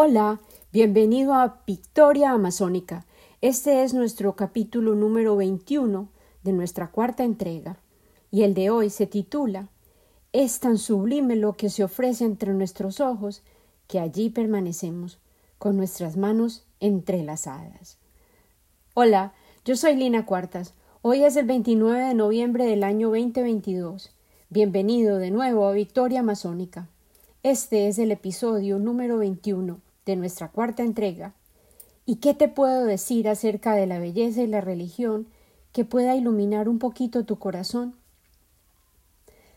Hola, bienvenido a Victoria Amazónica. Este es nuestro capítulo número 21 de nuestra cuarta entrega, y el de hoy se titula Es tan sublime lo que se ofrece entre nuestros ojos que allí permanecemos, con nuestras manos entrelazadas. Hola, yo soy Lina Cuartas. Hoy es el 29 de noviembre del año 2022. Bienvenido de nuevo a Victoria Amazónica. Este es el episodio número 21 de nuestra cuarta entrega. ¿Y qué te puedo decir acerca de la belleza y la religión que pueda iluminar un poquito tu corazón?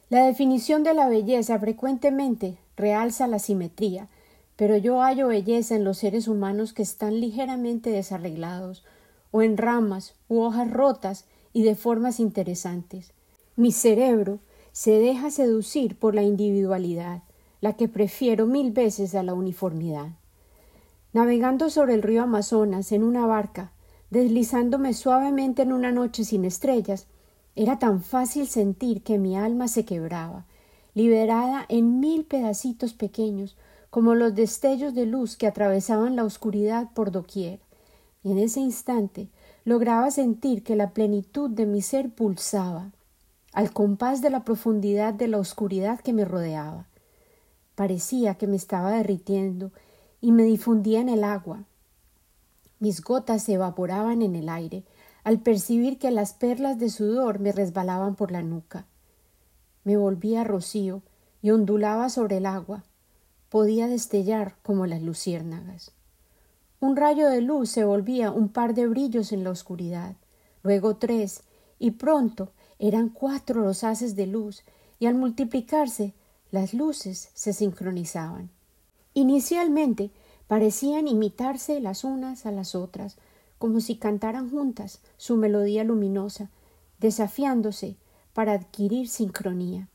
La definición de la belleza frecuentemente realza la simetría, pero yo hallo belleza en los seres humanos que están ligeramente desarreglados, o en ramas u hojas rotas y de formas interesantes. Mi cerebro se deja seducir por la individualidad, la que prefiero mil veces a la uniformidad. Navegando sobre el río Amazonas en una barca, deslizándome suavemente en una noche sin estrellas, era tan fácil sentir que mi alma se quebraba, liberada en mil pedacitos pequeños, como los destellos de luz que atravesaban la oscuridad por doquier. Y en ese instante lograba sentir que la plenitud de mi ser pulsaba, al compás de la profundidad de la oscuridad que me rodeaba. Parecía que me estaba derritiendo y me difundía en el agua. Mis gotas se evaporaban en el aire al percibir que las perlas de sudor me resbalaban por la nuca. Me volvía rocío y ondulaba sobre el agua. Podía destellar como las luciérnagas. Un rayo de luz se volvía un par de brillos en la oscuridad, luego tres, y pronto eran cuatro los haces de luz, y al multiplicarse las luces se sincronizaban. Inicialmente parecían imitarse las unas a las otras, como si cantaran juntas su melodía luminosa, desafiándose para adquirir sincronía.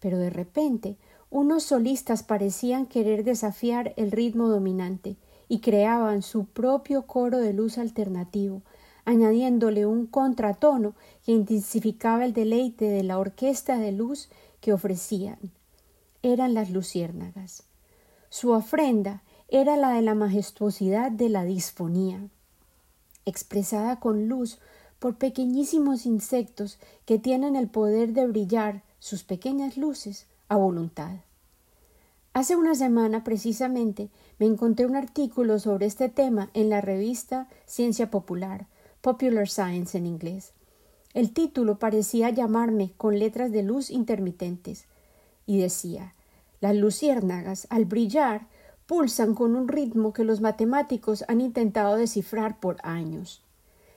Pero de repente unos solistas parecían querer desafiar el ritmo dominante y creaban su propio coro de luz alternativo, añadiéndole un contratono que intensificaba el deleite de la orquesta de luz que ofrecían eran las luciérnagas. Su ofrenda era la de la majestuosidad de la disfonía, expresada con luz por pequeñísimos insectos que tienen el poder de brillar sus pequeñas luces a voluntad. Hace una semana precisamente me encontré un artículo sobre este tema en la revista Ciencia Popular, Popular Science en inglés. El título parecía llamarme con letras de luz intermitentes y decía las luciérnagas, al brillar, pulsan con un ritmo que los matemáticos han intentado descifrar por años.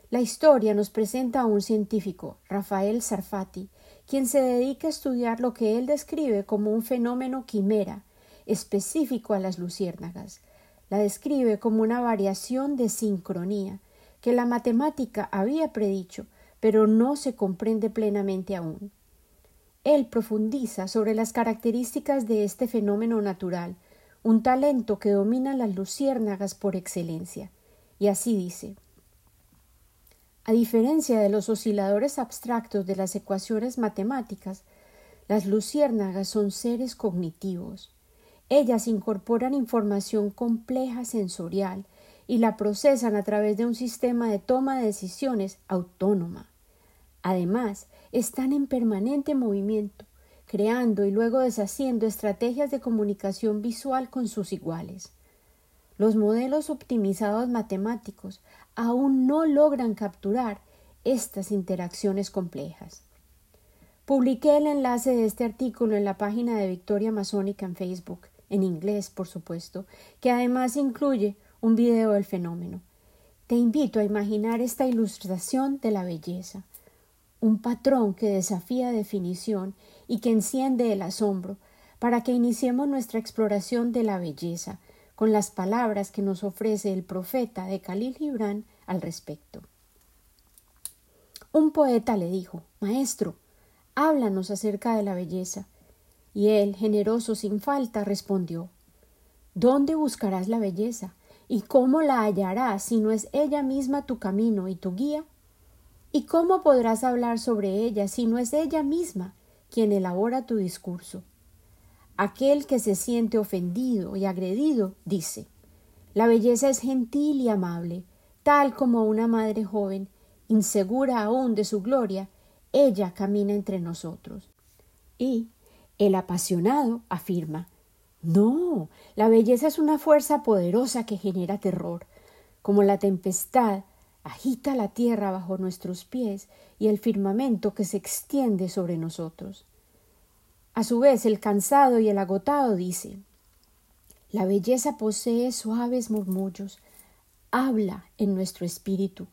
La historia nos presenta a un científico, Rafael Sarfati, quien se dedica a estudiar lo que él describe como un fenómeno quimera, específico a las luciérnagas. La describe como una variación de sincronía, que la matemática había predicho, pero no se comprende plenamente aún. Él profundiza sobre las características de este fenómeno natural, un talento que domina las luciérnagas por excelencia. Y así dice A diferencia de los osciladores abstractos de las ecuaciones matemáticas, las luciérnagas son seres cognitivos. Ellas incorporan información compleja sensorial y la procesan a través de un sistema de toma de decisiones autónoma. Además, están en permanente movimiento, creando y luego deshaciendo estrategias de comunicación visual con sus iguales. Los modelos optimizados matemáticos aún no logran capturar estas interacciones complejas. Publiqué el enlace de este artículo en la página de Victoria Masónica en Facebook, en inglés, por supuesto, que además incluye un video del fenómeno. Te invito a imaginar esta ilustración de la belleza un patrón que desafía definición y que enciende el asombro, para que iniciemos nuestra exploración de la belleza con las palabras que nos ofrece el profeta de Khalil Gibran al respecto. Un poeta le dijo Maestro, háblanos acerca de la belleza. Y él, generoso sin falta, respondió ¿Dónde buscarás la belleza? ¿Y cómo la hallarás si no es ella misma tu camino y tu guía? ¿Y cómo podrás hablar sobre ella si no es ella misma quien elabora tu discurso? Aquel que se siente ofendido y agredido dice La belleza es gentil y amable, tal como una madre joven, insegura aún de su gloria, ella camina entre nosotros. Y el apasionado afirma No, la belleza es una fuerza poderosa que genera terror, como la tempestad agita la tierra bajo nuestros pies y el firmamento que se extiende sobre nosotros. A su vez, el cansado y el agotado dice La belleza posee suaves murmullos, habla en nuestro espíritu,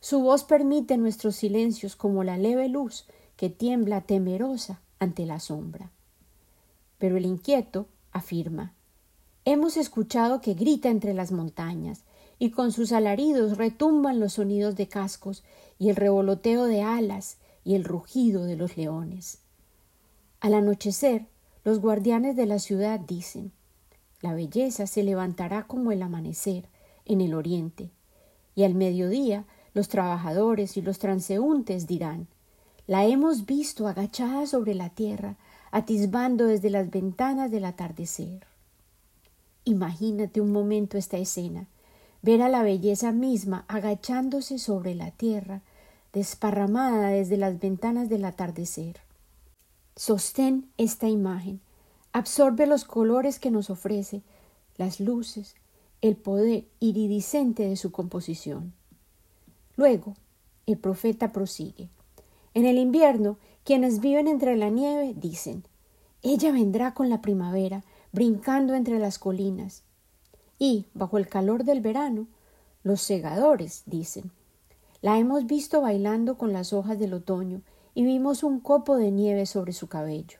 su voz permite nuestros silencios como la leve luz que tiembla temerosa ante la sombra. Pero el inquieto afirma Hemos escuchado que grita entre las montañas, y con sus alaridos retumban los sonidos de cascos y el revoloteo de alas y el rugido de los leones. Al anochecer, los guardianes de la ciudad dicen La belleza se levantará como el amanecer en el oriente, y al mediodía los trabajadores y los transeúntes dirán La hemos visto agachada sobre la tierra, atisbando desde las ventanas del atardecer. Imagínate un momento esta escena ver a la belleza misma agachándose sobre la tierra, desparramada desde las ventanas del atardecer. Sostén esta imagen, absorbe los colores que nos ofrece, las luces, el poder iridiscente de su composición. Luego, el profeta prosigue. En el invierno, quienes viven entre la nieve dicen, ella vendrá con la primavera, brincando entre las colinas y, bajo el calor del verano, los segadores dicen la hemos visto bailando con las hojas del otoño y vimos un copo de nieve sobre su cabello.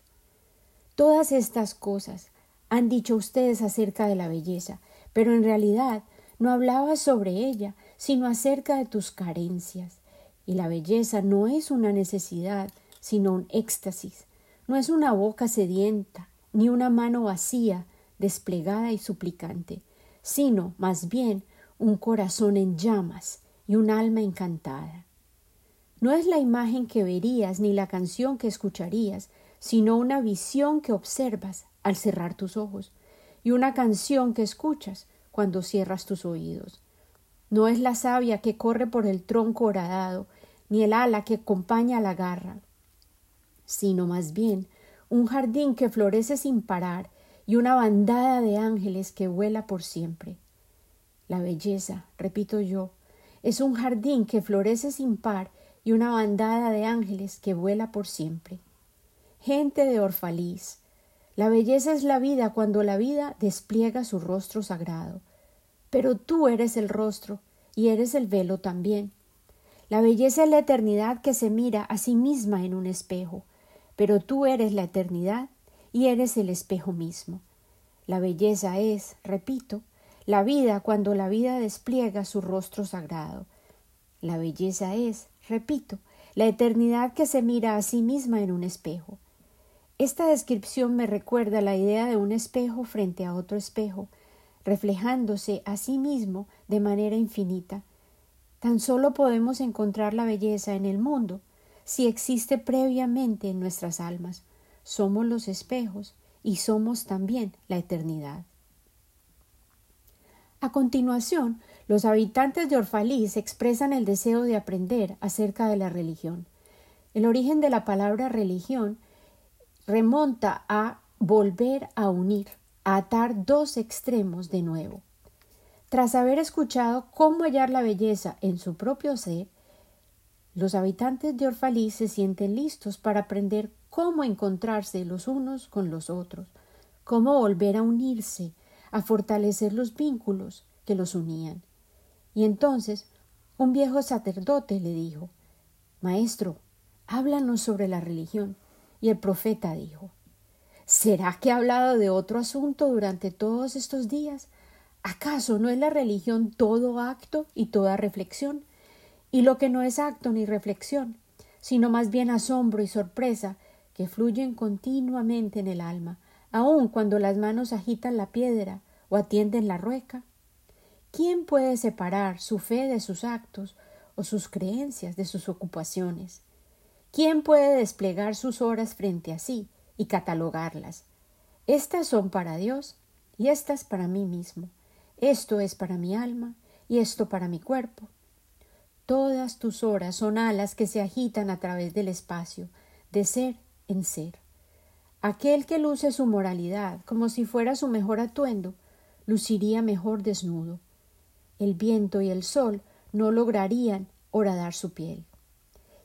Todas estas cosas han dicho ustedes acerca de la belleza, pero en realidad no hablabas sobre ella, sino acerca de tus carencias. Y la belleza no es una necesidad, sino un éxtasis, no es una boca sedienta, ni una mano vacía, desplegada y suplicante, sino más bien un corazón en llamas y un alma encantada. No es la imagen que verías ni la canción que escucharías, sino una visión que observas al cerrar tus ojos y una canción que escuchas cuando cierras tus oídos. No es la savia que corre por el tronco horadado, ni el ala que acompaña a la garra, sino más bien un jardín que florece sin parar y una bandada de ángeles que vuela por siempre. La belleza, repito yo, es un jardín que florece sin par y una bandada de ángeles que vuela por siempre. Gente de Orfalís, la belleza es la vida cuando la vida despliega su rostro sagrado. Pero tú eres el rostro y eres el velo también. La belleza es la eternidad que se mira a sí misma en un espejo, pero tú eres la eternidad y eres el espejo mismo. La belleza es, repito, la vida cuando la vida despliega su rostro sagrado. La belleza es, repito, la eternidad que se mira a sí misma en un espejo. Esta descripción me recuerda la idea de un espejo frente a otro espejo, reflejándose a sí mismo de manera infinita. Tan solo podemos encontrar la belleza en el mundo si existe previamente en nuestras almas somos los espejos y somos también la eternidad. A continuación, los habitantes de Orfalís expresan el deseo de aprender acerca de la religión. El origen de la palabra religión remonta a volver a unir, a atar dos extremos de nuevo. Tras haber escuchado cómo hallar la belleza en su propio ser, los habitantes de Orfalís se sienten listos para aprender cómo encontrarse los unos con los otros, cómo volver a unirse, a fortalecer los vínculos que los unían. Y entonces un viejo sacerdote le dijo Maestro, háblanos sobre la religión. Y el profeta dijo ¿Será que ha hablado de otro asunto durante todos estos días? ¿Acaso no es la religión todo acto y toda reflexión? Y lo que no es acto ni reflexión, sino más bien asombro y sorpresa que fluyen continuamente en el alma, aun cuando las manos agitan la piedra o atienden la rueca? ¿Quién puede separar su fe de sus actos o sus creencias de sus ocupaciones? ¿Quién puede desplegar sus horas frente a sí y catalogarlas? Estas son para Dios y estas para mí mismo. Esto es para mi alma y esto para mi cuerpo. Todas tus horas son alas que se agitan a través del espacio, de ser ser. Aquel que luce su moralidad como si fuera su mejor atuendo, luciría mejor desnudo. El viento y el sol no lograrían horadar su piel.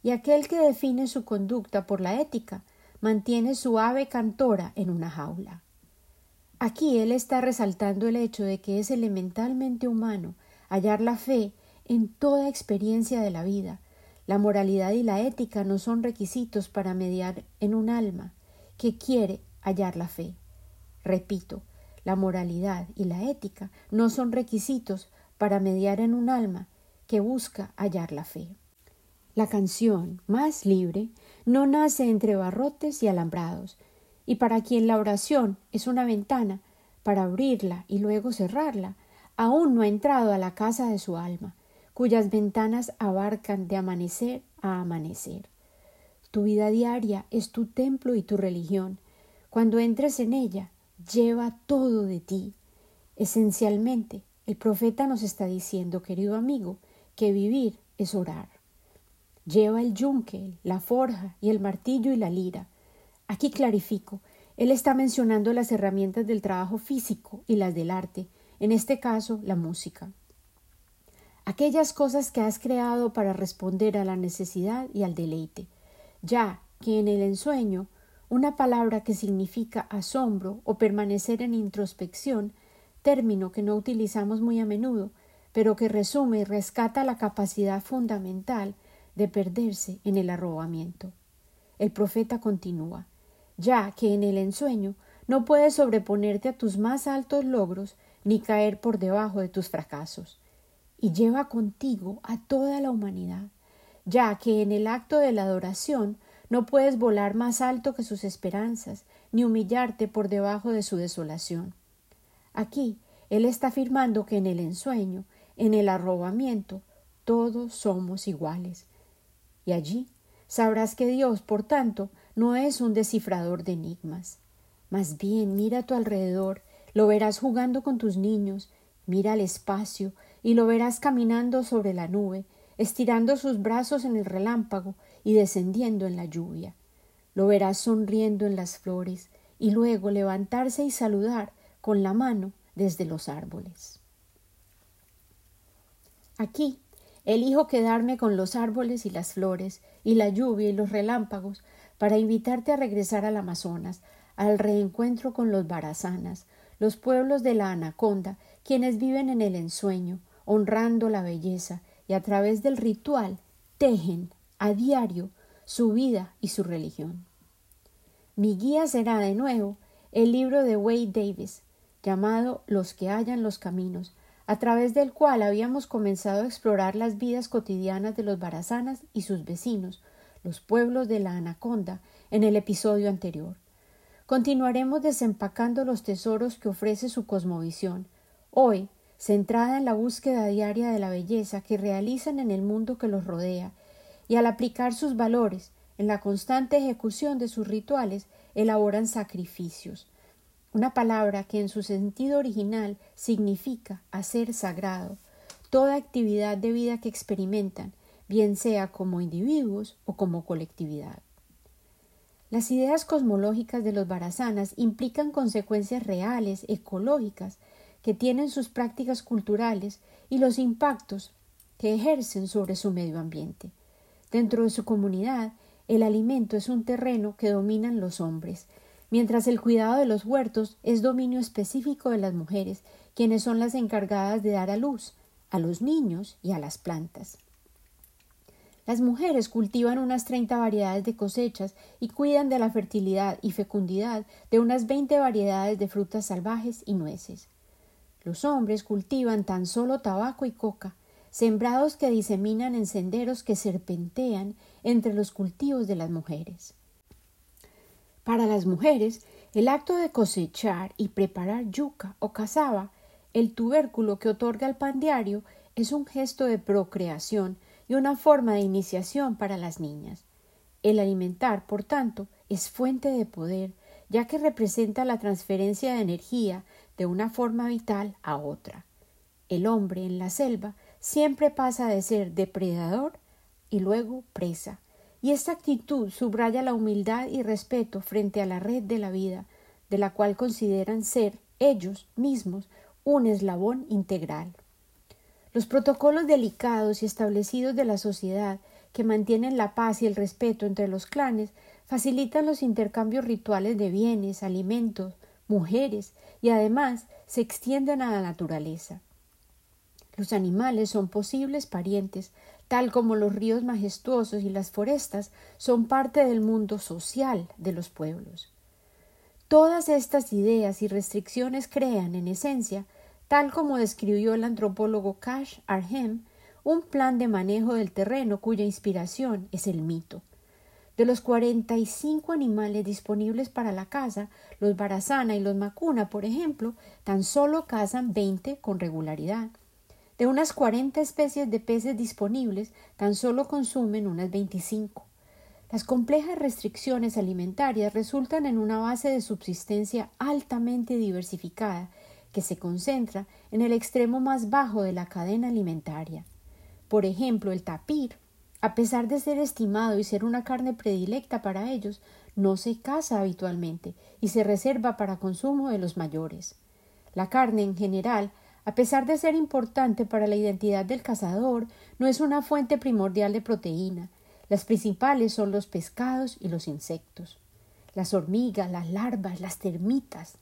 Y aquel que define su conducta por la ética mantiene su ave cantora en una jaula. Aquí él está resaltando el hecho de que es elementalmente humano hallar la fe en toda experiencia de la vida. La moralidad y la ética no son requisitos para mediar en un alma, que quiere hallar la fe. Repito, la moralidad y la ética no son requisitos para mediar en un alma que busca hallar la fe. La canción más libre no nace entre barrotes y alambrados, y para quien la oración es una ventana, para abrirla y luego cerrarla, aún no ha entrado a la casa de su alma, cuyas ventanas abarcan de amanecer a amanecer. Tu vida diaria es tu templo y tu religión. Cuando entres en ella, lleva todo de ti. Esencialmente, el profeta nos está diciendo, querido amigo, que vivir es orar. Lleva el yunque, la forja y el martillo y la lira. Aquí clarifico, él está mencionando las herramientas del trabajo físico y las del arte, en este caso la música. Aquellas cosas que has creado para responder a la necesidad y al deleite ya que en el ensueño una palabra que significa asombro o permanecer en introspección, término que no utilizamos muy a menudo, pero que resume y rescata la capacidad fundamental de perderse en el arrobamiento. El profeta continúa, ya que en el ensueño no puedes sobreponerte a tus más altos logros ni caer por debajo de tus fracasos, y lleva contigo a toda la humanidad, ya que en el acto de la adoración no puedes volar más alto que sus esperanzas, ni humillarte por debajo de su desolación. Aquí él está afirmando que en el ensueño, en el arrobamiento, todos somos iguales. Y allí sabrás que Dios, por tanto, no es un descifrador de enigmas. Más bien mira a tu alrededor, lo verás jugando con tus niños, mira al espacio y lo verás caminando sobre la nube, estirando sus brazos en el relámpago y descendiendo en la lluvia. Lo verás sonriendo en las flores y luego levantarse y saludar con la mano desde los árboles. Aquí elijo quedarme con los árboles y las flores y la lluvia y los relámpagos para invitarte a regresar al Amazonas, al reencuentro con los barazanas, los pueblos de la anaconda, quienes viven en el ensueño, honrando la belleza y a través del ritual tejen a diario su vida y su religión. Mi guía será de nuevo el libro de Wade Davis, llamado Los que hallan los caminos, a través del cual habíamos comenzado a explorar las vidas cotidianas de los barazanas y sus vecinos, los pueblos de la Anaconda, en el episodio anterior. Continuaremos desempacando los tesoros que ofrece su cosmovisión, hoy centrada en la búsqueda diaria de la belleza que realizan en el mundo que los rodea, y al aplicar sus valores en la constante ejecución de sus rituales, elaboran sacrificios, una palabra que en su sentido original significa hacer sagrado, toda actividad de vida que experimentan, bien sea como individuos o como colectividad. Las ideas cosmológicas de los barazanas implican consecuencias reales, ecológicas, que tienen sus prácticas culturales y los impactos que ejercen sobre su medio ambiente. Dentro de su comunidad, el alimento es un terreno que dominan los hombres, mientras el cuidado de los huertos es dominio específico de las mujeres, quienes son las encargadas de dar a luz a los niños y a las plantas. Las mujeres cultivan unas treinta variedades de cosechas y cuidan de la fertilidad y fecundidad de unas veinte variedades de frutas salvajes y nueces. Los hombres cultivan tan solo tabaco y coca, sembrados que diseminan en senderos que serpentean entre los cultivos de las mujeres. Para las mujeres, el acto de cosechar y preparar yuca o cazaba, el tubérculo que otorga el pan diario, es un gesto de procreación y una forma de iniciación para las niñas. El alimentar, por tanto, es fuente de poder, ya que representa la transferencia de energía de una forma vital a otra. el hombre en la selva siempre pasa de ser depredador y luego presa, y esta actitud subraya la humildad y respeto frente a la red de la vida, de la cual consideran ser ellos mismos un eslabón integral. Los protocolos delicados y establecidos de la sociedad que mantienen la paz y el respeto entre los clanes facilitan los intercambios rituales de bienes, alimentos, mujeres y además se extienden a la naturaleza. Los animales son posibles parientes, tal como los ríos majestuosos y las forestas son parte del mundo social de los pueblos. Todas estas ideas y restricciones crean, en esencia, tal como describió el antropólogo Cash Arhem, un plan de manejo del terreno cuya inspiración es el mito. De los 45 animales disponibles para la caza, los barazana y los macuna, por ejemplo, tan solo cazan 20 con regularidad. De unas 40 especies de peces disponibles, tan solo consumen unas 25. Las complejas restricciones alimentarias resultan en una base de subsistencia altamente diversificada que se concentra en el extremo más bajo de la cadena alimentaria. Por ejemplo, el tapir, a pesar de ser estimado y ser una carne predilecta para ellos, no se caza habitualmente y se reserva para consumo de los mayores. La carne en general a pesar de ser importante para la identidad del cazador, no es una fuente primordial de proteína. Las principales son los pescados y los insectos. Las hormigas, las larvas, las termitas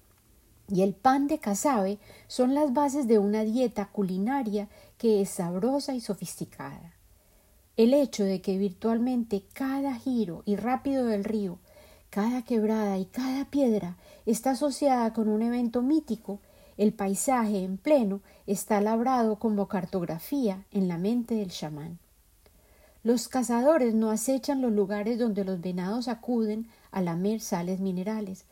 y el pan de cazabe son las bases de una dieta culinaria que es sabrosa y sofisticada. El hecho de que virtualmente cada giro y rápido del río, cada quebrada y cada piedra está asociada con un evento mítico el paisaje en pleno está labrado como cartografía en la mente del chamán. Los cazadores no acechan los lugares donde los venados acuden a lamer sales minerales.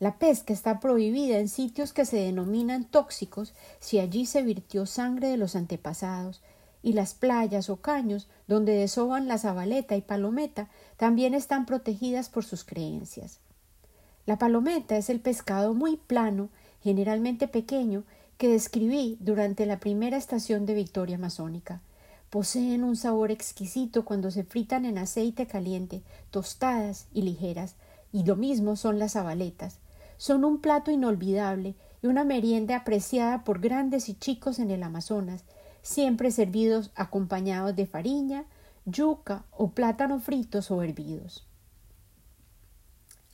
La pesca está prohibida en sitios que se denominan tóxicos si allí se virtió sangre de los antepasados, y las playas o caños donde desoban la zabaleta y palometa también están protegidas por sus creencias. La palometa es el pescado muy plano generalmente pequeño, que describí durante la primera estación de Victoria Amazónica. Poseen un sabor exquisito cuando se fritan en aceite caliente, tostadas y ligeras, y lo mismo son las abaletas. Son un plato inolvidable y una merienda apreciada por grandes y chicos en el Amazonas, siempre servidos acompañados de fariña, yuca o plátano fritos o hervidos.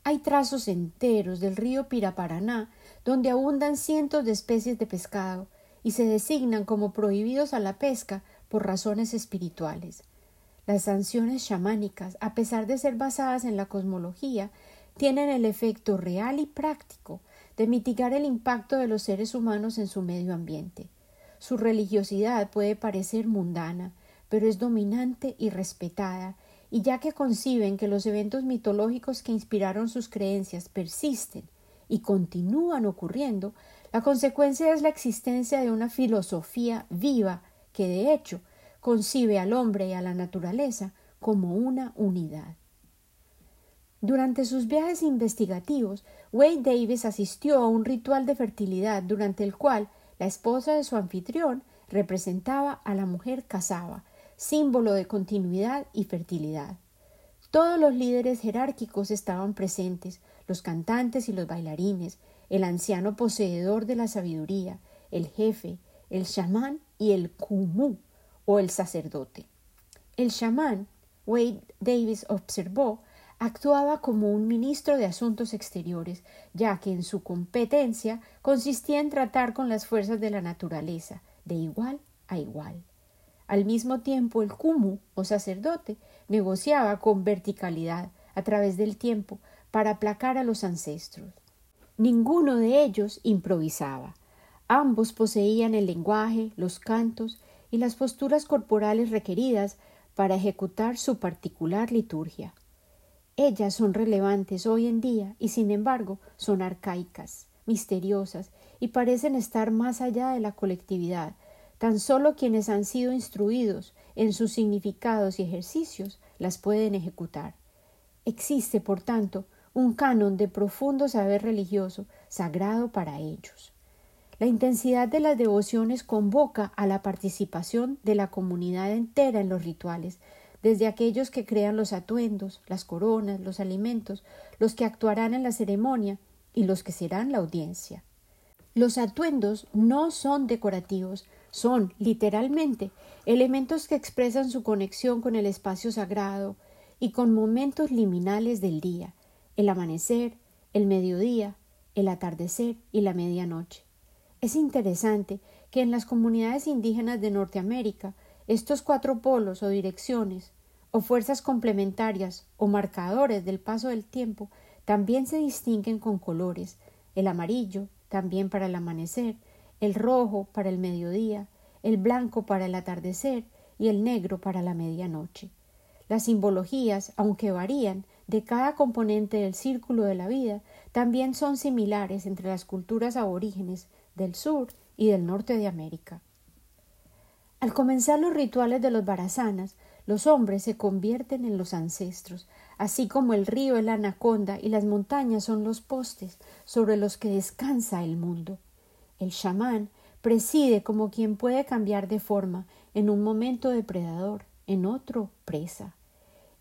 Hay trazos enteros del río Piraparaná donde abundan cientos de especies de pescado y se designan como prohibidos a la pesca por razones espirituales. Las sanciones chamánicas, a pesar de ser basadas en la cosmología, tienen el efecto real y práctico de mitigar el impacto de los seres humanos en su medio ambiente. Su religiosidad puede parecer mundana, pero es dominante y respetada, y ya que conciben que los eventos mitológicos que inspiraron sus creencias persisten y continúan ocurriendo, la consecuencia es la existencia de una filosofía viva que, de hecho, concibe al hombre y a la naturaleza como una unidad. Durante sus viajes investigativos, Wade Davis asistió a un ritual de fertilidad durante el cual la esposa de su anfitrión representaba a la mujer casaba, símbolo de continuidad y fertilidad. Todos los líderes jerárquicos estaban presentes, los cantantes y los bailarines, el anciano poseedor de la sabiduría, el jefe, el chamán y el kumu o el sacerdote. El chamán, Wade Davis observó, actuaba como un ministro de Asuntos Exteriores, ya que en su competencia consistía en tratar con las fuerzas de la naturaleza, de igual a igual. Al mismo tiempo, el kumu o sacerdote negociaba con verticalidad a través del tiempo para aplacar a los ancestros. Ninguno de ellos improvisaba. Ambos poseían el lenguaje, los cantos y las posturas corporales requeridas para ejecutar su particular liturgia. Ellas son relevantes hoy en día y sin embargo son arcaicas, misteriosas y parecen estar más allá de la colectividad. Tan solo quienes han sido instruidos en sus significados y ejercicios las pueden ejecutar. Existe, por tanto, un canon de profundo saber religioso sagrado para ellos. La intensidad de las devociones convoca a la participación de la comunidad entera en los rituales, desde aquellos que crean los atuendos, las coronas, los alimentos, los que actuarán en la ceremonia y los que serán la audiencia. Los atuendos no son decorativos, son, literalmente, elementos que expresan su conexión con el espacio sagrado y con momentos liminales del día, el amanecer, el mediodía, el atardecer y la medianoche. Es interesante que en las comunidades indígenas de Norteamérica estos cuatro polos o direcciones, o fuerzas complementarias o marcadores del paso del tiempo, también se distinguen con colores, el amarillo, también para el amanecer, el rojo para el mediodía, el blanco para el atardecer y el negro para la medianoche. Las simbologías, aunque varían de cada componente del círculo de la vida, también son similares entre las culturas aborígenes del sur y del norte de América. Al comenzar los rituales de los barazanas, los hombres se convierten en los ancestros, así como el río es la anaconda y las montañas son los postes sobre los que descansa el mundo. El chamán preside como quien puede cambiar de forma, en un momento depredador, en otro presa.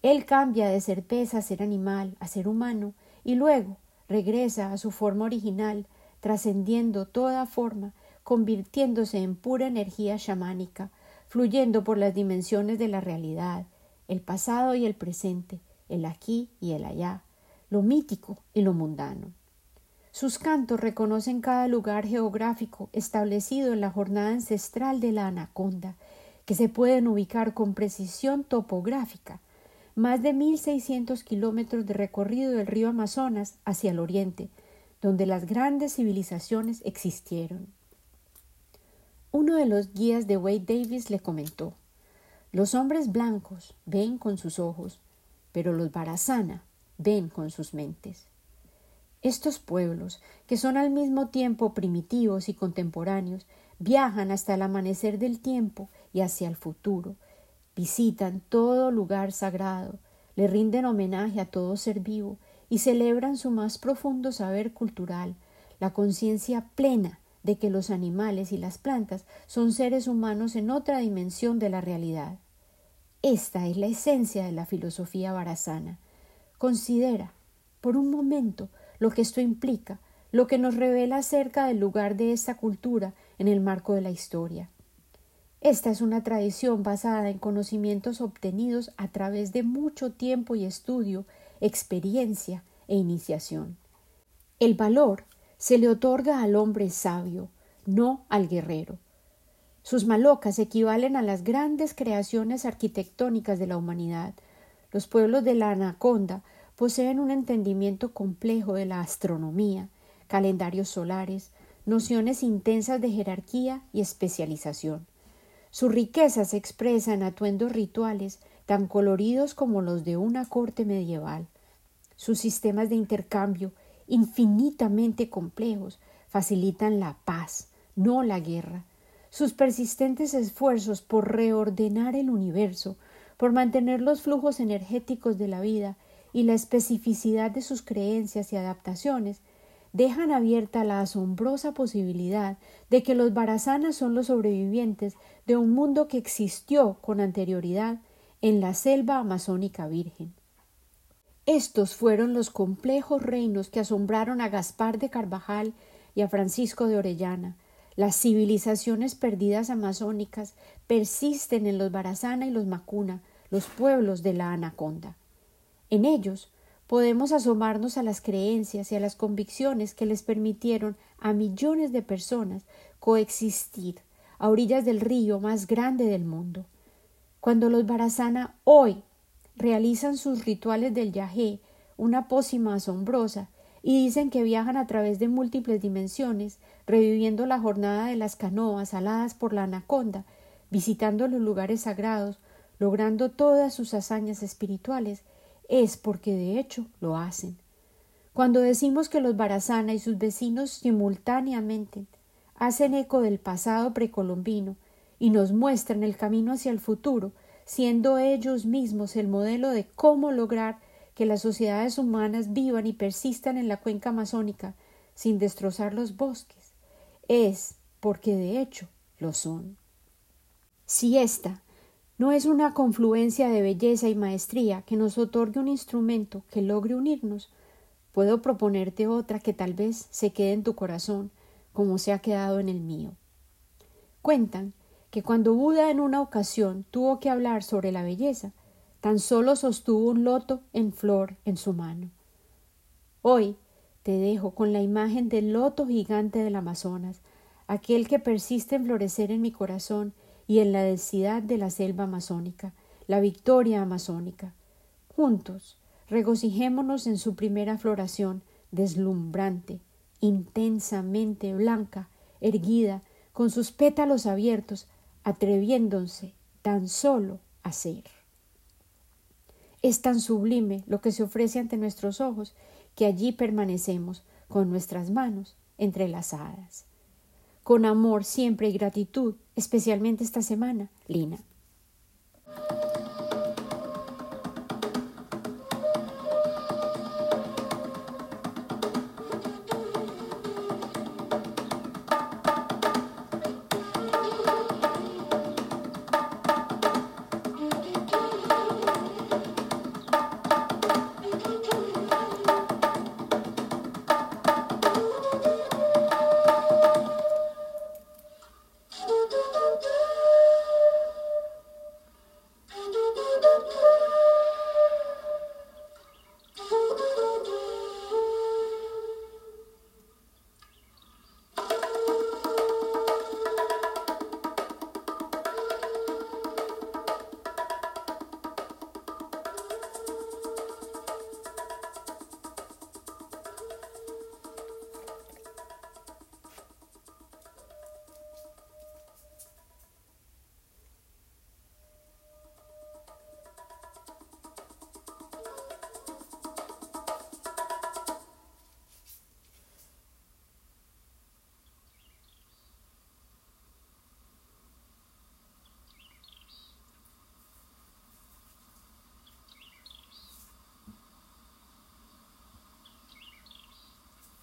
Él cambia de ser pez a ser animal, a ser humano, y luego regresa a su forma original, trascendiendo toda forma, convirtiéndose en pura energía chamánica, fluyendo por las dimensiones de la realidad, el pasado y el presente, el aquí y el allá, lo mítico y lo mundano. Sus cantos reconocen cada lugar geográfico establecido en la jornada ancestral de la anaconda, que se pueden ubicar con precisión topográfica, más de mil seiscientos kilómetros de recorrido del río Amazonas hacia el oriente, donde las grandes civilizaciones existieron. Uno de los guías de Wade Davis le comentó Los hombres blancos ven con sus ojos, pero los Barazana ven con sus mentes. Estos pueblos, que son al mismo tiempo primitivos y contemporáneos, viajan hasta el amanecer del tiempo y hacia el futuro, visitan todo lugar sagrado, le rinden homenaje a todo ser vivo y celebran su más profundo saber cultural, la conciencia plena de que los animales y las plantas son seres humanos en otra dimensión de la realidad. Esta es la esencia de la filosofía barazana. Considera, por un momento, lo que esto implica, lo que nos revela acerca del lugar de esta cultura en el marco de la historia. Esta es una tradición basada en conocimientos obtenidos a través de mucho tiempo y estudio, experiencia e iniciación. El valor se le otorga al hombre sabio, no al guerrero. Sus malocas equivalen a las grandes creaciones arquitectónicas de la humanidad. Los pueblos de la Anaconda poseen un entendimiento complejo de la astronomía, calendarios solares, nociones intensas de jerarquía y especialización. Su riqueza se expresa en atuendos rituales tan coloridos como los de una corte medieval. Sus sistemas de intercambio, infinitamente complejos, facilitan la paz, no la guerra. Sus persistentes esfuerzos por reordenar el universo, por mantener los flujos energéticos de la vida y la especificidad de sus creencias y adaptaciones dejan abierta la asombrosa posibilidad de que los barazanas son los sobrevivientes de un mundo que existió con anterioridad en la selva amazónica virgen. Estos fueron los complejos reinos que asombraron a Gaspar de Carvajal y a Francisco de Orellana. Las civilizaciones perdidas amazónicas persisten en los Barazana y los Macuna, los pueblos de la Anaconda. En ellos podemos asomarnos a las creencias y a las convicciones que les permitieron a millones de personas coexistir a orillas del río más grande del mundo. Cuando los Barazana hoy realizan sus rituales del yajé, una pócima asombrosa, y dicen que viajan a través de múltiples dimensiones, reviviendo la jornada de las canoas aladas por la anaconda, visitando los lugares sagrados, logrando todas sus hazañas espirituales, es porque de hecho lo hacen. Cuando decimos que los Barazana y sus vecinos simultáneamente hacen eco del pasado precolombino y nos muestran el camino hacia el futuro, siendo ellos mismos el modelo de cómo lograr que las sociedades humanas vivan y persistan en la cuenca amazónica sin destrozar los bosques, es porque de hecho lo son. Si esta no es una confluencia de belleza y maestría que nos otorgue un instrumento que logre unirnos, puedo proponerte otra que tal vez se quede en tu corazón como se ha quedado en el mío. Cuentan que cuando Buda en una ocasión tuvo que hablar sobre la belleza, tan solo sostuvo un loto en flor en su mano. Hoy te dejo con la imagen del loto gigante del Amazonas, aquel que persiste en florecer en mi corazón y en la densidad de la selva amazónica, la victoria amazónica. Juntos, regocijémonos en su primera floración, deslumbrante, intensamente blanca, erguida, con sus pétalos abiertos, atreviéndose tan solo a ser. Es tan sublime lo que se ofrece ante nuestros ojos que allí permanecemos con nuestras manos entrelazadas. Con amor siempre y gratitud, especialmente esta semana, Lina.